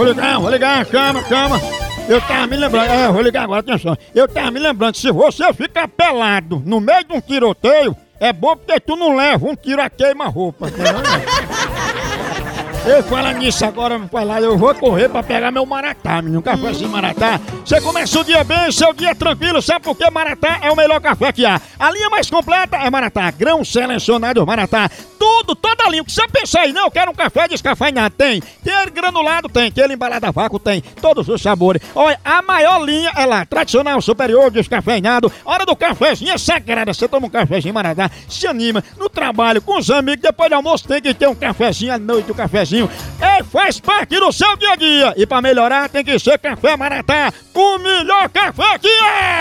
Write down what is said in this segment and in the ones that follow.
vou ligar, vou ligar, chama, chama. Eu tava me lembrando, é, vou ligar agora, atenção. Eu tava me lembrando, se você ficar pelado no meio de um tiroteio, é bom porque tu não leva um tiro a queima-roupa. Eu falo nisso agora, me falar, eu vou correr pra pegar meu maratá, menino. Café assim, maratá. Você começa o dia bem, seu dia tranquilo, sabe por que maratá é o melhor café que há? A linha mais completa é maratá, grão selecionado maratá. Tudo, toda a linha. Que você pensa aí, não? Eu quero um café descafeinado. Tem. Aquele granulado tem. Aquele embalado a vácuo tem. Todos os sabores. Olha, a maior linha é lá. Tradicional, superior, descafeinado. Hora do cafezinho é sagrada. Você toma um cafezinho maratá, se anima. No trabalho, com os amigos, depois do almoço tem que ter um cafezinho à noite, um cafezinho. É, faz parte do seu dia a dia. E pra melhorar tem que ser café maratá. O melhor café que é!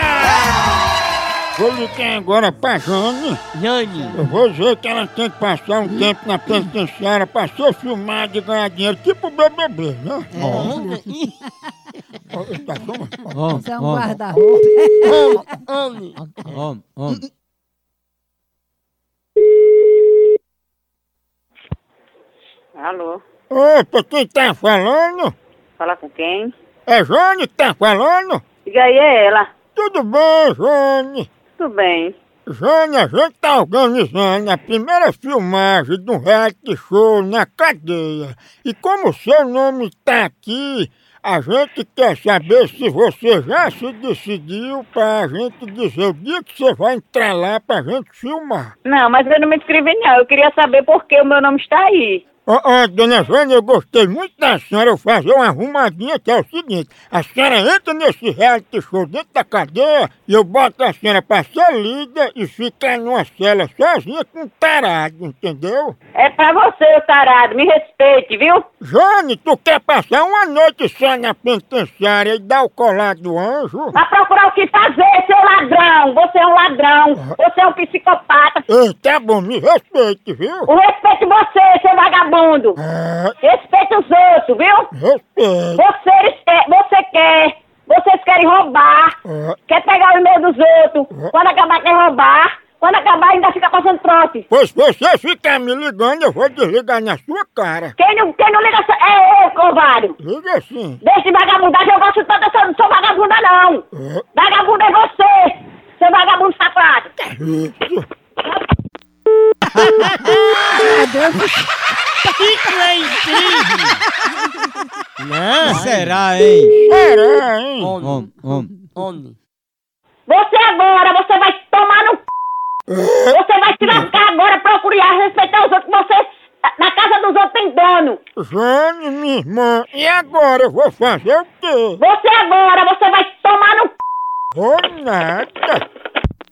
Vou ligar agora pra Jane. Jane. Eu vou dizer que ela tem que passar um tempo na penitenciária pra ser filmada e ganhar dinheiro, tipo BBB, né? Tá Você é um guarda-roupa. om, om, om. Alô, Opa, quem tá falando? fala com quem? É Jane que tá falando? Diga aí, é ela. Tudo bem, Jane? Tudo bem. Jane, a gente tá organizando a primeira filmagem de um reality show na cadeia. E como o seu nome tá aqui, a gente quer saber se você já se decidiu pra gente dizer o dia que você vai entrar lá pra gente filmar. Não, mas eu não me inscrevi não. Eu queria saber por que o meu nome está aí. Ó, ó, dona Jane, eu gostei muito da senhora eu fazer uma arrumadinha que é o seguinte, a senhora entra nesse reality show dentro da cadeia e eu boto a senhora pra ser líder e ficar numa cela sozinha com um tarado, entendeu? É pra você, ô tarado. Me respeite, viu? Jane, tu quer passar uma noite só na penitenciária e dar o colar do anjo? Vai procurar o que fazer, seu ladrão. Você é um ladrão. Você é um psicopata. Ei, tá bom, me respeite, viu? O respeito você, seu vagabundo. Ah, Respeite os outros, viu? respeite. Você, quer- você quer. Vocês querem roubar. Ah, Quer pegar o e-mail dos outros. Quando acabar, quer roubar. Quando acabar, ainda fica passando trote. pois se você ficar me ligando, eu vou desligar na sua cara. Quem não, quem não liga é eu, covarde. Liga assim. Deixa de vagabundagem, eu gosto toda, eu não sou vagabunda não. Ah, Vagabundo é você, seu vagabundo safado. isso. Não, será, hein? Será, hein? Om, om. Você agora, você vai tomar no c... Você vai se lascar agora, procurar respeitar os outros, você... Na casa dos outros tem dono. Jane, minha irmã, e agora eu vou fazer o quê? Você agora, você vai tomar no c... Vou nada.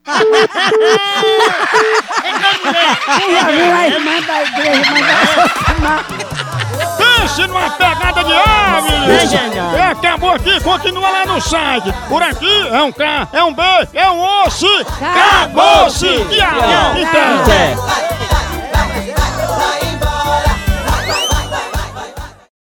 Já viu a irmã da igreja mandar Pense numa pegada de ave! É, acabou aqui, continua lá no site. Por aqui é um K, é um B, é um osso. Acabou-se!